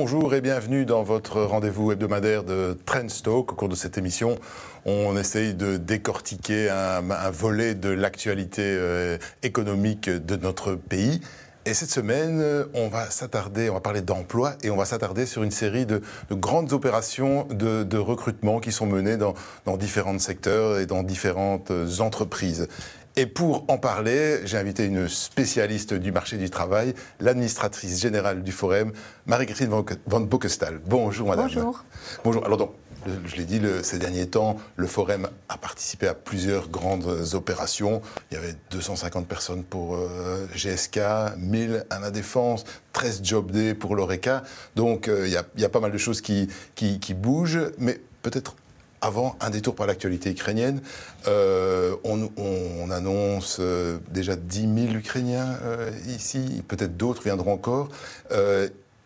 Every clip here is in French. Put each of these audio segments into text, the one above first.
Bonjour et bienvenue dans votre rendez-vous hebdomadaire de Trendstock. Au cours de cette émission, on essaye de décortiquer un, volet de l'actualité euh, économique de notre pays. Et cette semaine, on va s'attarder, on va parler d'emploi et on va s'attarder sur une série de, grandes opérations de, recrutement qui sont menées dans, dans différents secteurs et dans différentes entreprises. Et pour en parler, j'ai invité une spécialiste du marché du travail, l'administratrice générale du Forum, Marie-Christine Van Bockestal. Bonjour, madame. Bonjour. Bonjour. Alors, donc, je l'ai dit, ces derniers temps, le Forum a participé à plusieurs grandes opérations. Il y avait 250 personnes pour euh, GSK, 1000 à la Défense, 13 Job Day pour l'ORECA. Donc, euh, il, y a, pas mal de choses qui, qui, qui bougent, mais peut-être avant un détour par l'actualité ukrainienne, euh, on, annonce euh, déjà 10 000 Ukrainiens euh, ici, peut-être d'autres viendront encore.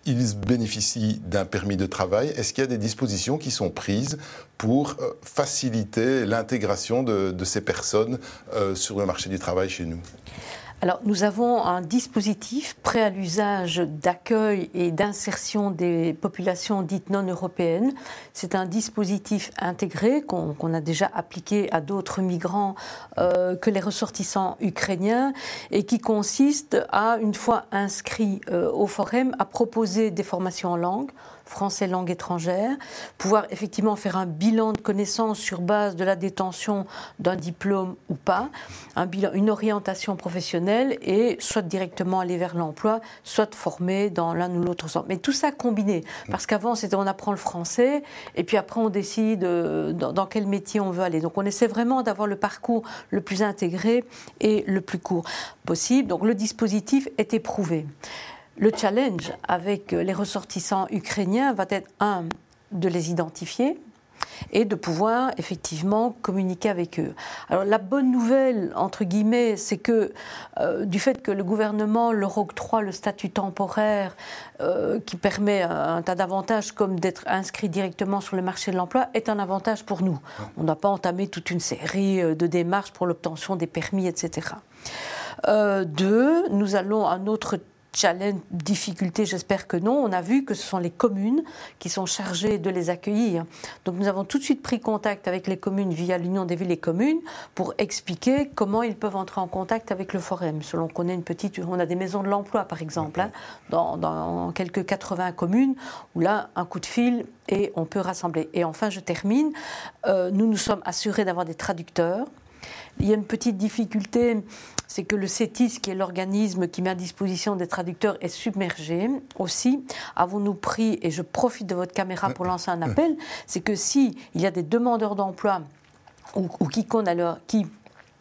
ils bénéficient d'un permis de travail. Est-ce qu'il y a des dispositions qui sont prises pour faciliter l'intégration de, ces personnes sur le marché du travail chez nous? Alors, nous avons un dispositif prêt à l'usage d'accueil et d'insertion des populations dites non européennes. C'est un dispositif intégré qu'on a déjà appliqué à d'autres migrants euh, que les ressortissants ukrainiens et qui consiste à, une fois inscrits euh, au Forum, à proposer des formations en langue français langue étrangère, pouvoir effectivement faire un bilan de connaissances sur base de la détention d'un diplôme ou pas, un bilan, une orientation professionnelle et soit directement aller vers l'emploi, soit former dans l'un ou l'autre sens. Mais tout ça combiné, parce qu'avant c'était on apprend le français et puis après on décide euh, dans, dans quel métier on veut aller. Donc on essaie vraiment d'avoir le parcours le plus intégré et le plus court possible. Donc le dispositif est éprouvé. Le challenge avec les ressortissants ukrainiens va être, un, de les identifier, et de pouvoir effectivement communiquer avec eux. Alors la bonne nouvelle, entre guillemets, c'est que euh, du fait que le gouvernement leur octroie le statut temporaire euh, qui permet un, tas d'avantages comme d'être inscrit directement sur le marché de l'emploi, est un avantage pour nous. On n'a pas entamé toute une série euh, de démarches pour l'obtention des permis, etc. deux, nous allons un autre challenge, difficulté, j'espère que non. On a vu que ce sont les communes qui sont chargées de les accueillir. Donc nous avons tout de suite pris contact avec les communes via l'Union des villes et communes pour expliquer comment ils peuvent entrer en contact avec le Forum. Selon qu'on ait une petite, on a des maisons de l'emploi par exemple, hein, dans, quelques 80 communes où là un coup de fil et on peut rassembler. Et enfin, je termine. Euh, nous nous sommes assurés d'avoir des traducteurs. Il y a une petite difficulté, c'est que le CETIS, qui est l'organisme qui met à disposition des traducteurs, est submergé. Aussi, avons-nous pris, et je profite de votre caméra pour lancer un appel, c'est que s'il y a des demandeurs d'emploi ou, quiconque alors qui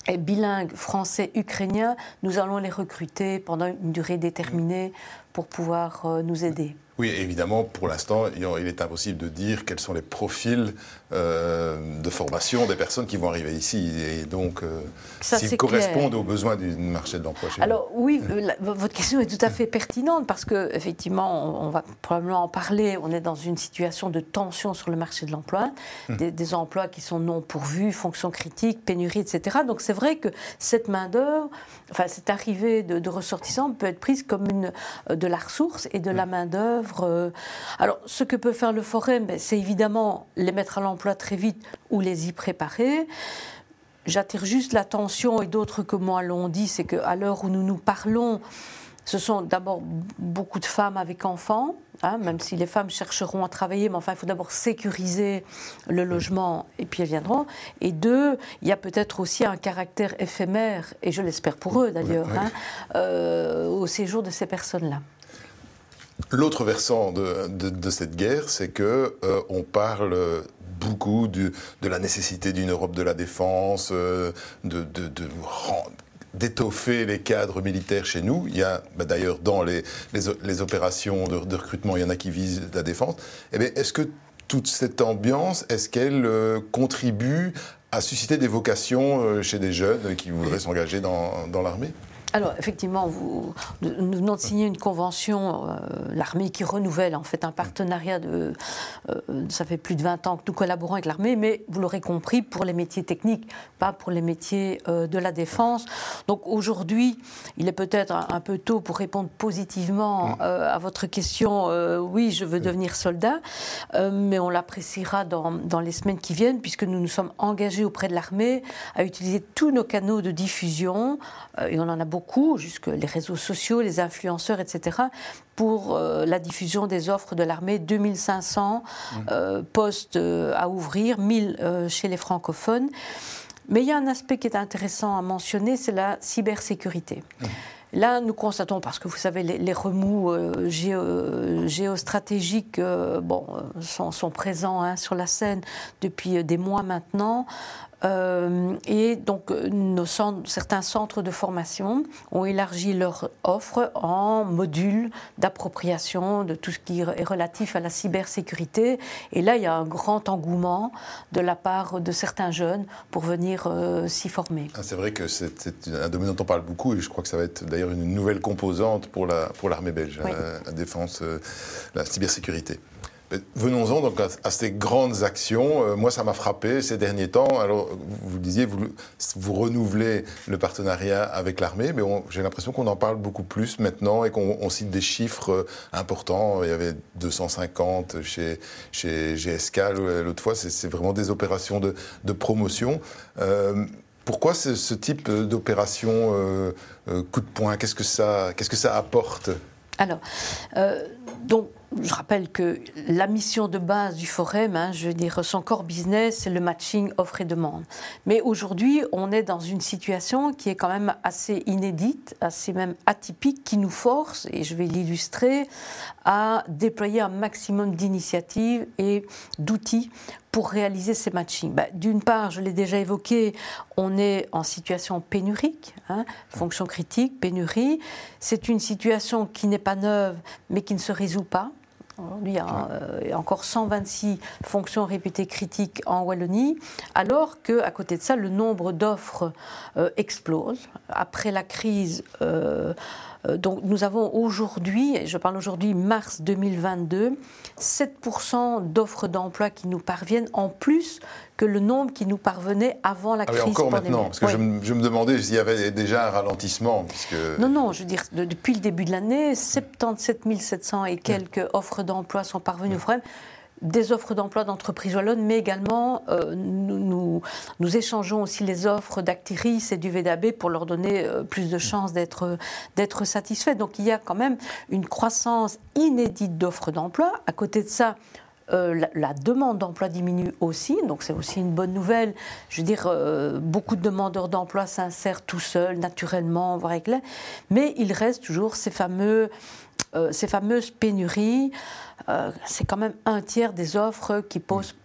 est bilingue français-ukrainien, nous allons les recruter pendant une durée déterminée pour pouvoir euh, nous aider. Oui, évidemment, pour l'instant, il est impossible de dire quels sont les profils euh, de formation des personnes qui vont arriver ici et donc euh, s'ils correspondent aux besoins du marché de l'emploi chez Alors oui, votre question est tout à fait pertinente parce que effectivement, on, va probablement en parler. On est dans une situation de tension sur le marché de l'emploi, hum. des, emplois qui sont non pourvus, fonctions critiques, pénurie, etc. Donc c'est vrai que cette main d'œuvre, enfin cette arrivée de, ressortissants peut être prise comme une euh, de la ressource et de la hum. main d'œuvre euh, alors, ce que peut faire le Forum, ben, c'est évidemment les mettre à l'emploi très vite ou les y préparer. J'attire juste l'attention, et d'autres que moi l'ont dit, c'est qu'à l'heure où nous nous parlons, ce sont d'abord beaucoup de femmes avec enfants, hein, même si les femmes chercheront à travailler, mais enfin, il faut d'abord sécuriser le logement et puis elles viendront. Et deux, il y a peut-être aussi un caractère éphémère, et je l'espère pour eux d'ailleurs, hein, euh, au séjour de ces personnes-là. L'autre versant de, cette guerre, c'est que euh, on parle beaucoup de la nécessité d'une Europe de la défense, euh, de, d'étoffer les cadres militaires chez nous. Il y a bah, d'ailleurs dans les, les, opérations de, recrutement, il y en a qui visent la défense. Eh bien, est-ce que toute cette ambiance, est-ce qu'elle euh, contribue à susciter des vocations chez des jeunes qui voudraient s'engager dans, dans l'armée? Alors, effectivement, vous, nous venons de signer une convention, euh, l'armée qui renouvelle en fait un partenariat de. Euh, ça fait plus de 20 ans que nous collaborons avec l'armée, mais vous l'aurez compris, pour les métiers techniques, pas pour les métiers euh, de la défense. Donc aujourd'hui, il est peut-être un, peu tôt pour répondre positivement mm. à votre question. oui, je veux mm. devenir soldat, mais on l'appréciera dans, dans les semaines qui viennent, puisque nous nous sommes engagés auprès de l'armée à utiliser tous nos canaux de diffusion, et on en a beaucoup jusque les réseaux sociaux, les influenceurs, etc., pour euh, la diffusion des offres de l'armée. 2500 mmh. euh, postes euh, à ouvrir, 1000 chez les francophones. Mais il y a un aspect qui est intéressant à mentionner, c'est la cybersécurité. Mmh. Là, nous constatons, parce que vous savez, les, remous géostratégiques bon, sont, présents hein, sur la scène depuis des mois maintenant. Euh, et donc, nos certains centres de formation ont élargi leur offre en modules d'appropriation de tout ce qui est relatif à la cybersécurité. Et là, il y a un grand engouement de la part de certains jeunes pour venir euh, s'y former. Ah, c'est vrai que c'est un domaine dont on parle beaucoup et je crois que ça va être d'ailleurs une nouvelle composante pour l'armée pour belge, la, défense, euh, la cybersécurité. Venons-en donc à, ces grandes actions. Euh, moi, ça m'a frappé ces derniers temps. Alors, vous, disiez, vous, vous renouvelez le partenariat avec l'armée, mais j'ai l'impression qu'on en parle beaucoup plus maintenant et qu'on cite des chiffres euh, importants. Il y avait 250 chez, chez GSK l'autre fois. C'est vraiment des opérations de, promotion. Euh, pourquoi ce, type d'opération coup de poing? Qu'est-ce que ça, qu'est-ce que ça apporte? Alors, donc je rappelle que la mission de base du Forum, hein, je veux dire, son core business, c'est le matching offre et demande. Mais aujourd'hui, on est dans une situation qui est quand même assez inédite, assez même atypique, qui nous force, et je vais l'illustrer, à déployer un maximum d'initiatives et d'outils pour réaliser ces matchings bah, D'une part, je l'ai déjà évoqué, on est en situation pénurique, hein, fonction critique, pénurie. C'est une situation qui n'est pas neuve, mais qui ne se résout pas. Il y a euh, encore 126 fonctions réputées critiques en Wallonie, alors qu'à côté de ça, le nombre d'offres euh, explose. Après la crise, euh, donc nous avons aujourd'hui, je parle aujourd'hui mars 2022, 7% d'offres d'emploi qui nous parviennent en plus que le nombre qui nous parvenait avant la ah crise. encore maintenant, parce que je, me, demandais s'il y avait déjà un ralentissement. Puisque... Non, non, je veux dire, depuis le début de l'année, 77 700 et quelques offres d'emploi sont parvenues au FREM des offres d'emploi d'entreprises wallonnes, mais également euh, nous, échangeons aussi les offres d'Actiris et du VDAB pour leur donner euh, plus de chances d'être, satisfaits. Donc il y a quand même une croissance inédite d'offres d'emploi. À côté de ça, euh, la, demande d'emploi diminue aussi, donc c'est aussi une bonne nouvelle. Je veux dire, beaucoup de demandeurs d'emploi s'insèrent tout seuls, naturellement, voire mais il reste toujours ces, fameux, ces fameuses pénuries. Euh, c'est quand même un tiers des offres qui posent,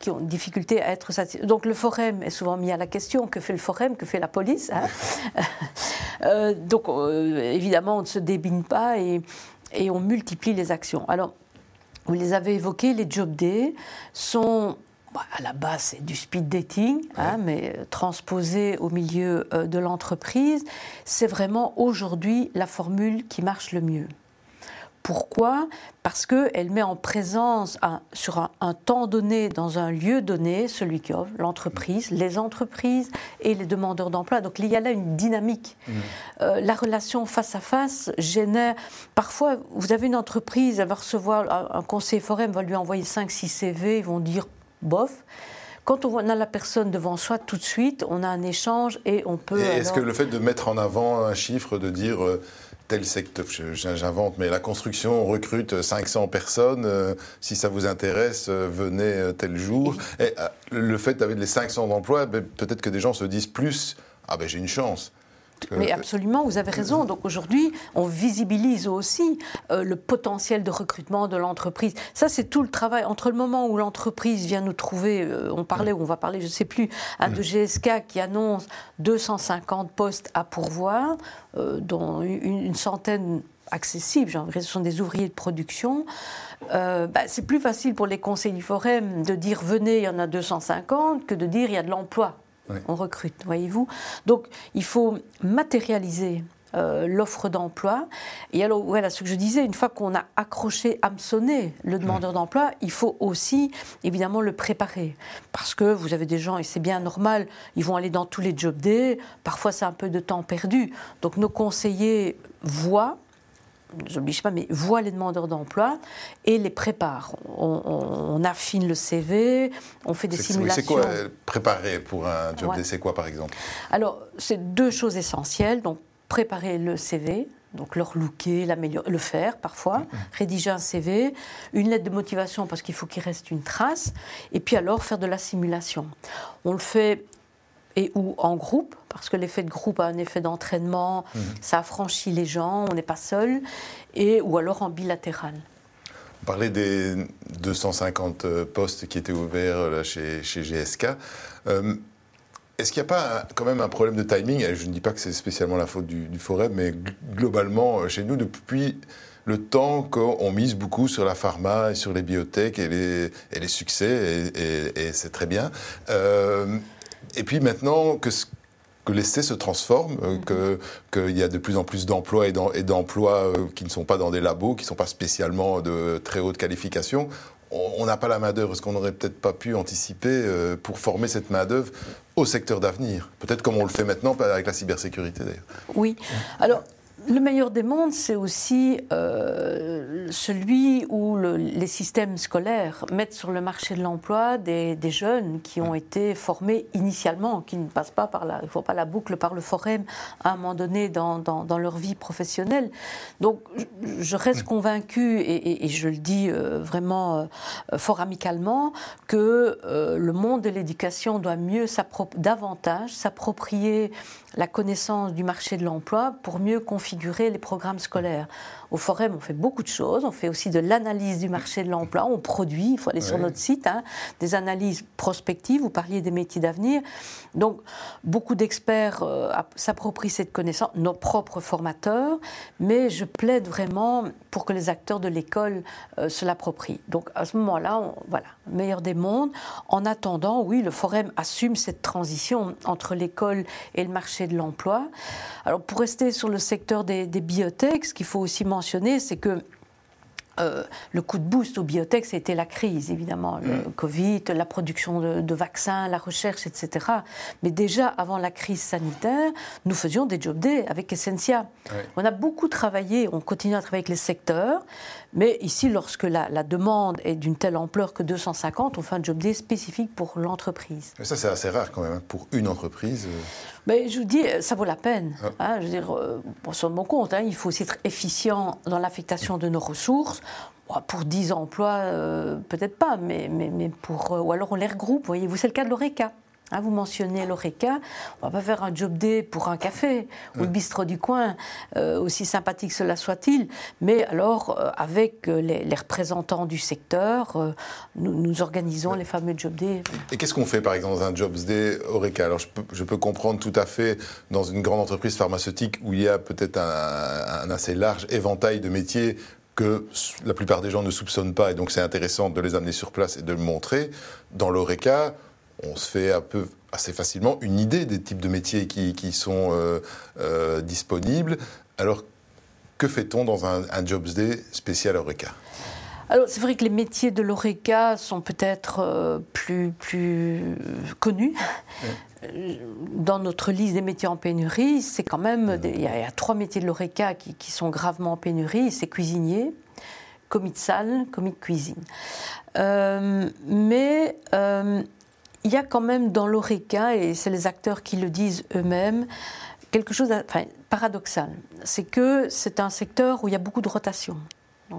qui ont difficulté à être satisfaites. Donc le forum est souvent mis à la question que fait le forum, que fait la police. Hein euh, donc euh, évidemment, on ne se débine pas et, et, on multiplie les actions. Alors, vous les avez évoqués, les job days sont bah, à la base, c'est du speed dating, hein, mais transposé au milieu de l'entreprise. C'est vraiment aujourd'hui la formule qui marche le mieux. Pourquoi? Parce qu'elle met en présence sur un, temps donné, dans un lieu donné, celui qui offre, l'entreprise, les entreprises et les demandeurs d'emploi. Donc il y a là une dynamique. Mmh. Euh, la relation face à face génère. Parfois, vous avez une entreprise, elle va recevoir un, conseiller forum, va lui envoyer 5-6 CV, ils vont dire bof. Quand on a la personne devant soi, tout de suite, on a un échange et on peut. Est-ce que le fait de mettre en avant un chiffre, de dire. Euh, tel secteur, j'invente, mais la construction recrute 500 personnes. Euh, si ça vous intéresse, euh, venez euh, tel jour. Et, le fait d'avoir les 500 emplois, ben, peut-être que des gens se disent plus. Ah ben j'ai une chance. Mais absolument, vous avez raison. Donc aujourd'hui, on visibilise aussi euh, le potentiel de recrutement de l'entreprise. Ça, c'est tout le travail. Entre le moment où l'entreprise vient nous trouver, euh, on parlait, ou on va parler, je ne sais plus, un de GSK qui annonce 250 postes à pourvoir, euh, dont une, centaine accessibles, ce sont des ouvriers de production. bah, c'est plus facile pour les conseillers forum de dire venez, il y en a 250 que de dire il y a de l'emploi on recrute, voyez-vous. Donc il faut matérialiser euh, l'offre d'emploi. Et alors, voilà ce que je disais, une fois qu'on a accroché, hameçonné le demandeur d'emploi, il faut aussi, évidemment, le préparer. Parce que vous avez des gens, et c'est bien normal, ils vont aller dans tous les job days, parfois c'est un peu de temps perdu. Donc nos conseillers voient j'oblige pas, mais voient les demandeurs d'emploi et les préparent. On, affine le CV, on fait des simulations. C'est quoi préparer pour un job day C'est quoi par exemple? Alors, c'est deux choses essentielles. Donc, préparer le CV, donc leur looker, le faire parfois, mm-hmm. rédiger un CV, une lettre de motivation parce qu'il faut qu'il reste une trace, et puis alors faire de la simulation. On le fait et ou en groupe, parce que l'effet de groupe a un effet d'entraînement, mm-hmm. ça affranchit les gens, on n'est pas seul, et ou alors en bilatéral. On parlait des 250 euh, postes qui étaient ouverts là, chez, chez GSK. Euh, est-ce qu'il n'y a pas quand même un problème de timing? Je ne dis pas que c'est spécialement la faute du, du forêt, mais globalement, euh, chez nous, depuis le temps qu'on mise beaucoup sur la pharma et sur les biotech et les, et les succès, et, c'est très bien. Euh, et puis maintenant que, que l'essai se transforme, euh, qu'il y a de plus en plus d'emplois et d'emplois qui ne sont pas dans des labos, qui ne sont pas spécialement de très haute qualification, on n'a pas la main-d'œuvre. Est-ce qu'on n'aurait peut-être pas pu anticiper pour former cette main-d'œuvre au secteur d'avenir? Peut-être comme on le fait maintenant avec la cybersécurité d'ailleurs. Oui. Alors, le meilleur des mondes, c'est aussi euh, celui où les systèmes scolaires mettent sur le marché de l'emploi des, jeunes qui ont été formés initialement, qui ne passent pas par la, il faut pas la boucle par le forum à un moment donné dans, leur vie professionnelle. Donc, je reste convaincu et, je le dis euh, vraiment euh, fort amicalement que le monde de l'éducation doit mieux davantage s'approprier la connaissance du marché de l'emploi pour mieux configurer les programmes scolaires. Au Forum, on fait beaucoup de choses. On fait aussi de l'analyse du marché de l'emploi. On produit, il faut aller sur notre site, hein, des analyses prospectives. Vous parliez des métiers d'avenir. Donc, beaucoup d'experts euh, s'approprient cette connaissance, nos propres formateurs, mais je plaide vraiment pour que les acteurs de l'école euh, se l'approprient. Donc, à ce moment-là, voilà, meilleur des mondes. En attendant, oui, le Forum assume cette transition entre l'école et le marché de l'emploi. Alors, pour rester sur le secteur des, des biotech, ce qu'il faut aussi mentionner, c'est que euh, le coup de boost aux biotech, c'était la crise, évidemment, le mm. Covid, la production de, vaccins, la recherche, etc. Mais déjà, avant la crise sanitaire, nous faisions des job days avec Essentia. On a beaucoup travaillé, on continue à travailler avec les secteurs, mais ici, lorsque la, demande est d'une telle ampleur que 250, on fait un job day spécifique pour l'entreprise. Ça, c'est assez rare quand même, hein, pour une entreprise. Euh. Mais je vous dis, ça vaut la peine. Ah. Hein, je veux dire, euh, bon compte, hein, il faut aussi être efficient dans l'affectation de nos ressources. Pour 10 emplois, euh, peut-être pas, mais, mais, mais pour. ou alors on les regroupe, voyez-vous, c'est le cas de l'ORECA. Hein, vous mentionnez l'ORECA, on va pas faire un job day pour un café ou le bistrot du coin, euh, aussi sympathique cela soit-il, mais alors euh, avec euh, les, représentants du secteur, nous, organisons les fameux job days. Et qu'est-ce qu'on fait par exemple dans un job day ORECA? Alors je peux, comprendre tout à fait dans une grande entreprise pharmaceutique où il y a peut-être un, un assez large éventail de métiers que la plupart des gens ne soupçonnent pas, et donc c'est intéressant de les amener sur place et de le montrer. Dans l'ORECA, on se fait un peu assez facilement une idée des types de métiers qui, sont euh, euh, disponibles. Alors, que fait-on dans un, un Jobs Day spécial Oreca alors, c'est vrai que les métiers de l'ORECA sont peut-être euh, plus, plus connus. Dans notre liste des métiers en pénurie, c'est quand même. il, y a, trois métiers de l'ORECA qui, sont gravement en pénurie c'est cuisinier, commis de salle, commis de cuisine. mais il y a quand même dans l'ORECA, et c'est les acteurs qui le disent eux-mêmes, quelque chose de paradoxal. C'est que c'est un secteur où il y a beaucoup de rotation.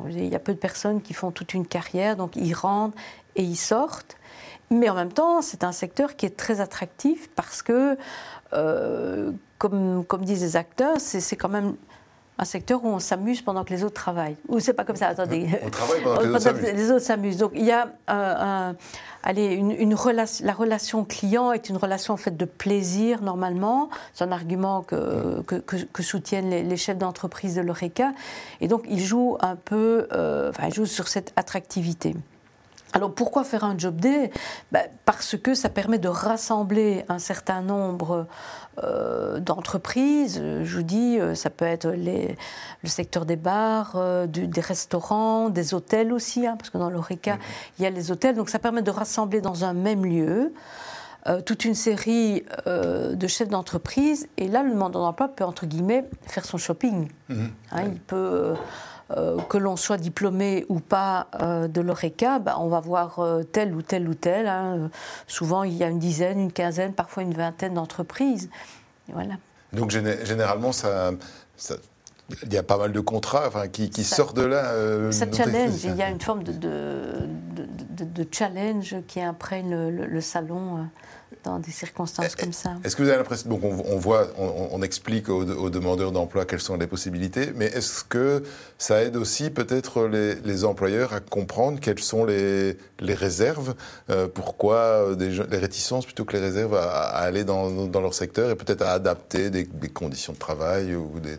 il y a peu de personnes qui font toute une carrière, donc ils rentrent et ils sortent. Mais en même temps, c'est un secteur qui est très attractif parce que, euh, comme, comme disent les acteurs, c'est quand même un secteur où on s'amuse pendant que les autres travaillent. Ou c'est pas comme ça, attendez. On travaille pendant que les autres s'amusent. Donc il y a un, allez, une, relation, la relation client est une relation en fait de plaisir normalement. C'est un argument que, que, soutiennent les, chefs d'entreprise de l'ORECA. Et donc ils jouent un peu, euh, enfin ils jouent sur cette attractivité. Alors pourquoi faire un job day? Ben, Parce que ça permet de rassembler un certain nombre euh, d'entreprises. Je vous dis, euh, ça peut être les, le secteur des bars, euh, des restaurants, des hôtels aussi, hein, parce que dans l'ORECA, mhm. il y a les hôtels. Donc ça permet de rassembler dans un même lieu toute une série de chefs d'entreprise. Et là, le demandeur d'emploi peut, entre guillemets, faire son shopping. Mhm. Hein, il peut que l'on soit diplômé ou pas euh, de l'ORECA, bah, on va voir euh, tel ou tel ou tel. Hein. Souvent, il y a une dizaine, une quinzaine, parfois une vingtaine d'entreprises. Voilà. Donc, généralement, ça, il y a pas mal de contrats enfin, qui, sortent de là. ça challenge, il y a une forme de, de, challenge qui imprègne le salon dans des circonstances comme ça. Est-ce que vous avez l'impression, donc on, voit, on, explique aux, demandeurs d'emploi quelles sont les possibilités, mais est-ce que ça aide aussi peut-être les, employeurs à comprendre quelles sont les, réserves, euh, pourquoi des, les réticences plutôt que les réserves à, aller dans, leur secteur et peut-être à adapter des, des conditions de travail ou des,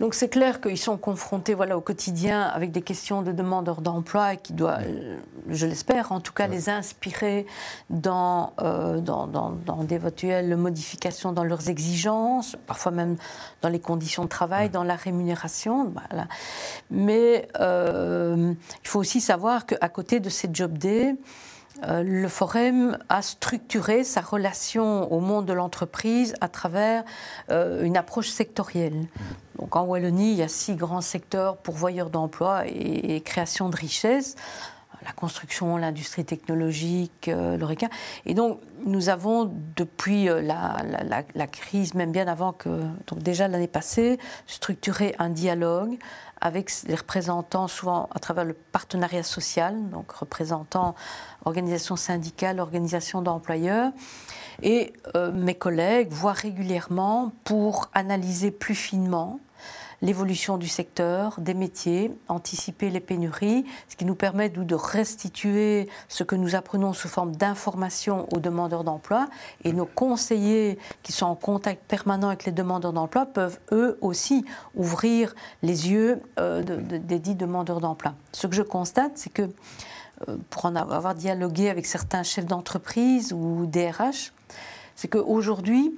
donc c'est clair qu'ils sont confrontés voilà, au quotidien avec des questions de demandeurs d'emploi qui doivent, je l'espère, en tout cas les inspirer dans, euh, dans, dans, dans d'éventuelles modifications dans leurs exigences, parfois même dans les conditions de travail, dans la rémunération. Voilà. Mais euh, il faut aussi savoir qu'à côté de ces job days, euh, le Forum a structuré sa relation au monde de l'entreprise à travers euh, une approche sectorielle. En Wallonie, il y a six grands secteurs pourvoyeurs d'emplois et, création de richesses la construction, l'industrie technologique, euh, l'ORECA. Et donc, nous avons, depuis la, crise, même bien avant que, donc déjà l'année passée, structuré un dialogue avec les représentants, souvent à travers le partenariat social, donc représentant organisations syndicales, organisations d'employeurs. Et euh, mes collègues voient régulièrement pour analyser plus finement l'évolution du secteur, des métiers, anticiper les pénuries, ce qui nous permet de restituer ce que nous apprenons sous forme d'information aux demandeurs d'emploi. Et nos conseillers qui sont en contact permanent avec les demandeurs d'emploi peuvent eux aussi ouvrir les yeux euh, des dix demandeurs d'emploi. Ce que je constate, c'est que euh, pour en avoir dialogué avec certains chefs d'entreprise ou DRH, c'est qu'aujourd'hui,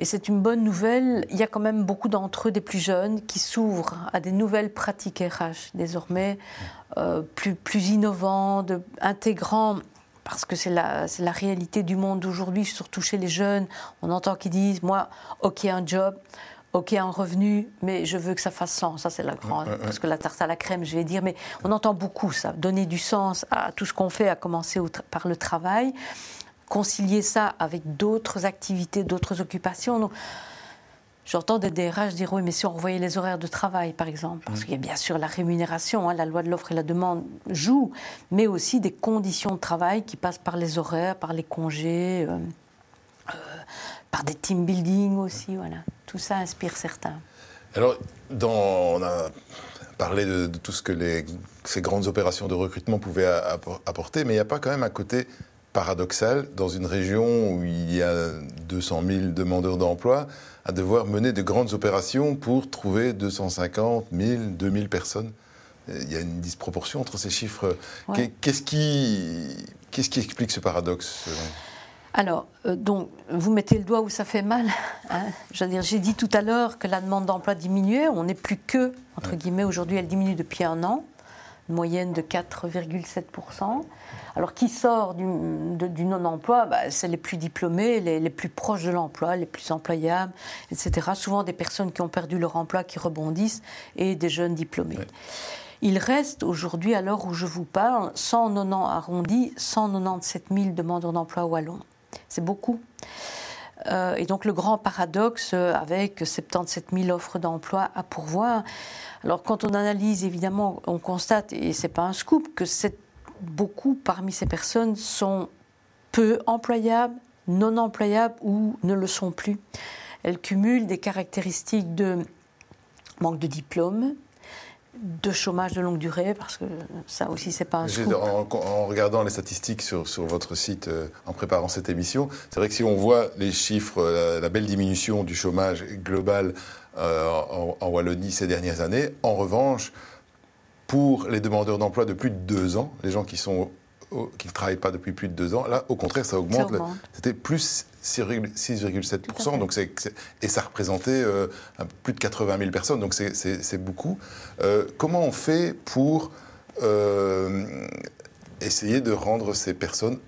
et c'est une bonne nouvelle, il y a quand même beaucoup d'entre eux, des plus jeunes, qui s'ouvrent à des nouvelles pratiques RH, désormais euh, plus, plus innovantes, intégrant parce que c'est la, la, réalité du monde d'aujourd'hui, surtout chez les jeunes. On entend qu'ils disent, moi, ok, un job, ok, un revenu, mais je veux que ça fasse sens. Ça, c'est la grande. Parce que la tarte à la crème, je vais dire, mais on entend beaucoup ça. Donner du sens à tout ce qu'on fait, à commencer par le travail, concilier ça avec d'autres activités, d'autres occupations. J'entends des DRH dire oui, mais si on revoyait les horaires de travail, par exemple, parce mm. qu'il y a bien sûr la rémunération, hein, la loi de l'offre et la demande joue, mais aussi des conditions de travail qui passent par les horaires, par les congés, euh, euh, par des team building aussi. Voilà tout ça inspire certains. Alors, dans, on a parlé de, tout ce que les, ces grandes opérations de recrutement pouvaient apporter, mais il n'y a pas quand même un côté paradoxal dans une région où il y a 200 000 demandeurs d'emploi à devoir mener de grandes opérations pour trouver 250 000, 2000 personnes. Il y a une disproportion entre ces chiffres. Qu'est-ce qui, qu'est-ce qui explique ce paradoxe alors, euh, donc, vous mettez le doigt où ça fait mal. Hein. J'ai dit tout à l'heure que la demande d'emploi diminuait. On n'est plus que, entre guillemets, aujourd'hui, elle diminue depuis un an, une moyenne de 4,7%. Alors, qui sort du, non-emploi bah, C'est les plus diplômés, les, plus proches de l'emploi, les plus employables, etc. Souvent des personnes qui ont perdu leur emploi, qui rebondissent, et des jeunes diplômés. Il reste aujourd'hui, à l'heure où je vous parle, 190 arrondi, 197 000 demandeurs d'emploi wallons. C'est beaucoup. Euh, et donc le grand paradoxe euh, avec 77 000 offres d'emploi à pourvoir. Alors quand on analyse, évidemment, on constate, et c'est pas un scoop, que beaucoup parmi ces personnes sont peu employables, non employables ou ne le sont plus. Elles cumulent des caractéristiques de manque de diplôme, de chômage de longue durée, parce que ça aussi, c'est pas un scoop. En, regardant les statistiques sur, sur votre site, euh, en préparant cette émission, c'est vrai que si on voit les chiffres, la, belle diminution du chômage global euh, en, Wallonie ces dernières années, en revanche, pour les demandeurs d'emploi de plus de deux ans, les gens qui sont qui ne travaillent pas depuis plus de deux ans. Là, au contraire, ça augmente. C'était plus 6,7%. Donc et ça représentait euh, plus de 80 000 personnes. Donc c'est beaucoup. Euh, comment on fait pour euh, essayer de rendre ces personnes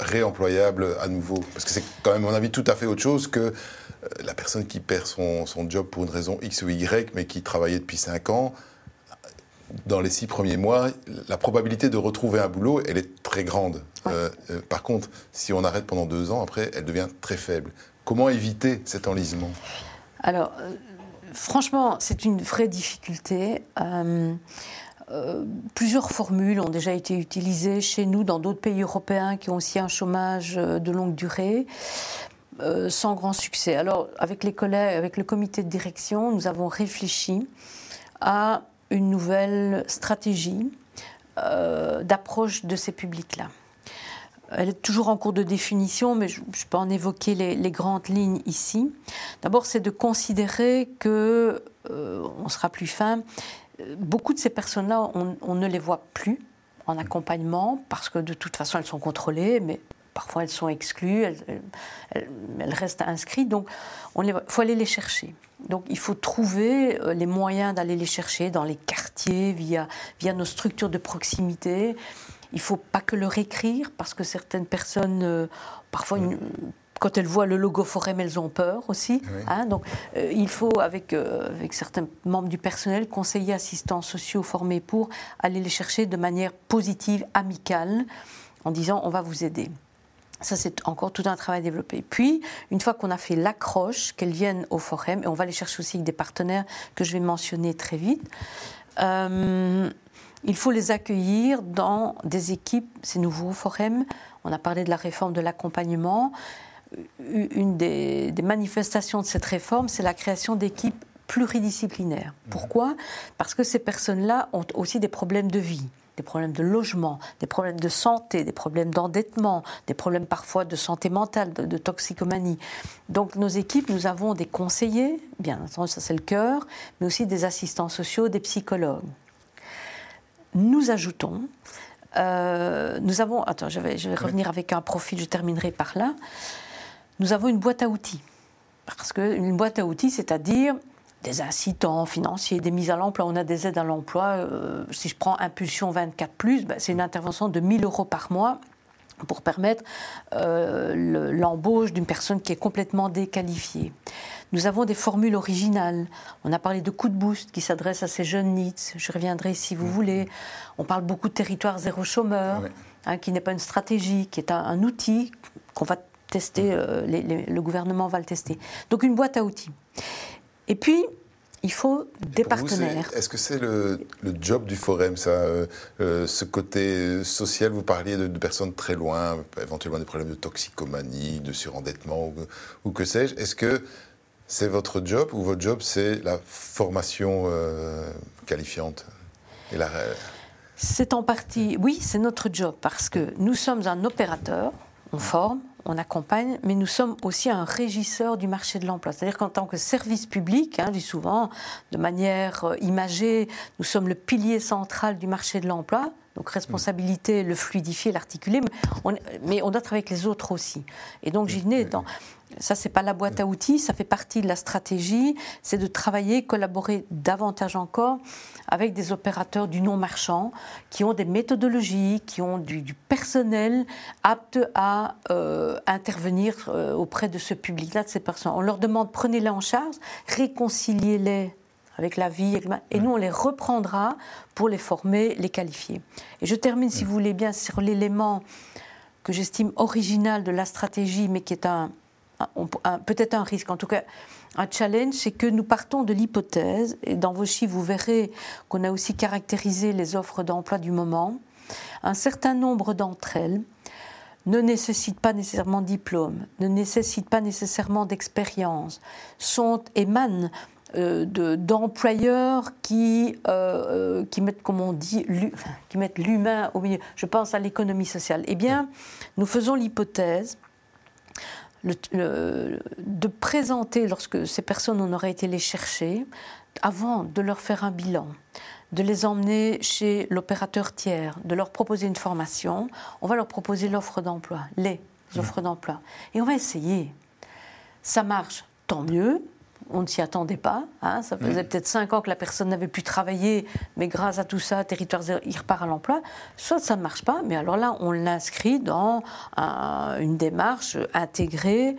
réemployables à nouveau? Parce que c'est quand même, à mon avis, tout à fait autre chose que la personne qui perd son, son, job pour une raison X ou Y, mais qui travaillait depuis 5 ans, dans les six premiers mois, la probabilité de retrouver un boulot, elle est très grande. Euh, euh, par contre, si on arrête pendant deux ans, après, elle devient très faible. Comment éviter cet enlisement? Alors, euh, franchement, c'est une vraie difficulté. plusieurs formules ont déjà été utilisées chez nous, dans d'autres pays européens qui ont aussi un chômage de longue durée. sans grand succès. Alors, avec les collègues, avec le comité de direction, nous avons réfléchi à une nouvelle stratégie euh, d'approche de ces publics-là. Elle est toujours en cours de définition, mais je, peux en évoquer les, grandes lignes ici. D'abord, c'est de considérer que, euh, on sera plus fin, beaucoup de ces personnes-là, on, ne les voit plus en accompagnement parce que de toute façon, elles sont contrôlées, mais parfois elles sont exclues, elles, elles restent inscrites. Donc, il faut aller les chercher. Donc il faut trouver euh, les moyens d'aller les chercher dans les quartiers, via, via nos structures de proximité. Il ne faut pas que leur écrire, parce que certaines personnes, euh, parfois, quand elles voient le logo Forem, elles ont peur aussi. Hein. donc euh, il faut, avec, avec certains membres du personnel, conseillers, assistants sociaux formés pour aller les chercher de manière positive, amicale, en disant on va vous aider. Ça, c'est encore tout un travail développé. Puis, une fois qu'on a fait l'accroche, qu'elles viennent au forum, et on va les chercher aussi avec des partenaires que je vais mentionner très vite, euh, il faut les accueillir dans des équipes, c'est nouveau au forum. On a parlé de la réforme de l'accompagnement. Une des, des manifestations de cette réforme, c'est la création d'équipes pluridisciplinaires. Pourquoi? Parce que ces personnes-là ont aussi des problèmes de vie des problèmes de logement, des problèmes de santé, des problèmes d'endettement, des problèmes parfois de santé mentale, de, toxicomanie. Donc nos équipes, nous avons des conseillers, bien entendu ça c'est le cœur, mais aussi des assistants sociaux, des psychologues. Nous ajoutons, euh, nous avons, attends, je vais, je vais revenir avec un profil, je terminerai par là. Nous avons une boîte à outils. Parce qu'une boîte à outils, c'est-à-dire des incitants financiers, des mises à l'emploi. On a des aides à l'emploi. Euh, si je prends Impulsion 24, ben, c'est une intervention de 1000 euros par mois pour permettre euh, l'embauche d'une personne qui est complètement déqualifiée. Nous avons des formules originales. On a parlé de coup de boost qui s'adresse à ces jeunes NITS. Je reviendrai si vous mmh. voulez. On parle beaucoup de territoire zéro chômeur, hein, qui n'est pas une stratégie, qui est un, outil qu'on va tester, mmh. euh, le gouvernement va le tester. Donc une boîte à outils. Et puis, il faut des partenaires. Est-ce que c'est le, job du forum, ça euh, euh, Ce côté social, vous parliez de, personnes très loin, éventuellement des problèmes de toxicomanie, de surendettement ou, que sais-je. Est-ce que c'est votre job ou votre job, c'est la formation euh, qualifiante et la... C'est en partie, oui, c'est notre job parce que nous sommes un opérateur, on forme, on accompagne, mais nous sommes aussi un régisseur du marché de l'emploi. C'est-à-dire qu'en tant que service public, hein, je dis souvent, de manière euh, imagée, nous sommes le pilier central du marché de l'emploi. Donc responsabilité, le fluidifier, l'articuler, mais on, doit travailler avec les autres aussi. Et donc j'y venais dans ça, c'est pas la boîte à outils, ça fait partie de la stratégie, c'est de travailler, collaborer davantage encore avec des opérateurs du non marchand qui ont des méthodologies, qui ont du, personnel apte à euh, intervenir euh, auprès de ce public-là, de ces personnes. On leur demande prenez-les en charge, réconciliez-les avec la vie, et nous on les reprendra pour les former, les qualifier. Et je termine, si vous voulez bien, sur l'élément que j'estime original de la stratégie, mais qui est un, peut-être un risque, en tout cas un challenge, c'est que nous partons de l'hypothèse, et dans vos chiffres, vous verrez qu'on a aussi caractérisé les offres d'emploi du moment. Un certain nombre d'entre elles ne nécessitent pas nécessairement de diplôme, ne nécessitent pas nécessairement d'expérience, sont émanent euh, d'employeurs qui, euh, euh, qui mettent, qui mettent l'humain au milieu. Je pense à l'économie sociale. Eh bien, nous faisons l'hypothèse de présenter, lorsque ces personnes, on aurait été les chercher, avant de leur faire un bilan, de les emmener chez l'opérateur tiers, de leur proposer une formation. On va leur proposer l'offre d'emploi, les offres d'emploi. Et on va essayer. Ça marche, tant mieux. On ne s'y attendait pas. Hein. Ça faisait peut-être cinq ans que la personne n'avait pu travailler, mais grâce à tout ça, territoire zéro, il repart à l'emploi. Soit ça ne marche pas, mais alors là, on l'inscrit dans une démarche intégrée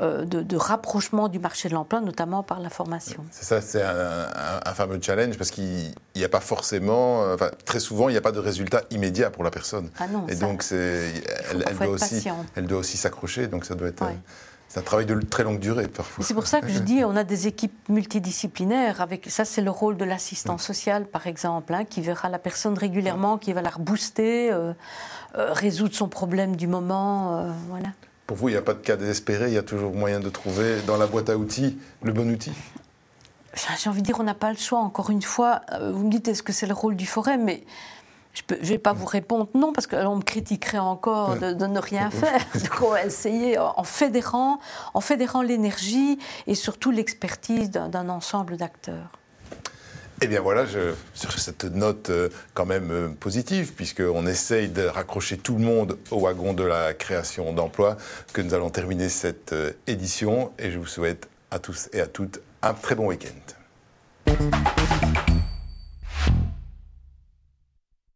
euh, de, rapprochement du marché de l'emploi, notamment par la formation. C'est ça, c'est un, fameux challenge parce qu'il n'y a pas forcément, euh, enfin, très souvent, il n'y a pas de résultat immédiat pour la personne. Ah non, Et donc, c'est, elle, doit aussi, elle doit aussi s'accrocher, donc ça doit être. C'est un travail de très longue durée parfois. C'est pour ça que je dis on a des équipes multidisciplinaires. Avec ça, c'est le rôle de l'assistant social, par exemple, hein, qui verra la personne régulièrement, qui va la rebooster, euh, résoudre son problème du moment, voilà. Pour vous, il n'y a pas de cas désespéré, il y a toujours moyen de trouver dans la boîte à outils le bon outil? J'ai envie de dire, on n'a pas le choix. Encore une fois, euh, vous me dites, est-ce que c'est le rôle du forêt? Mais je ne vais pas vous répondre non, parce qu'on me critiquerait encore de, ne rien faire. Donc on va essayer en fédérant, en fédérant l'énergie et surtout l'expertise d'un ensemble d'acteurs. Eh bien voilà, sur cette note euh, quand même euh, positive, puisqu'on essaye de raccrocher tout le monde au wagon de la création d'emplois, que nous allons terminer cette euh, édition et je vous souhaite à tous et à toutes un très bon week-end.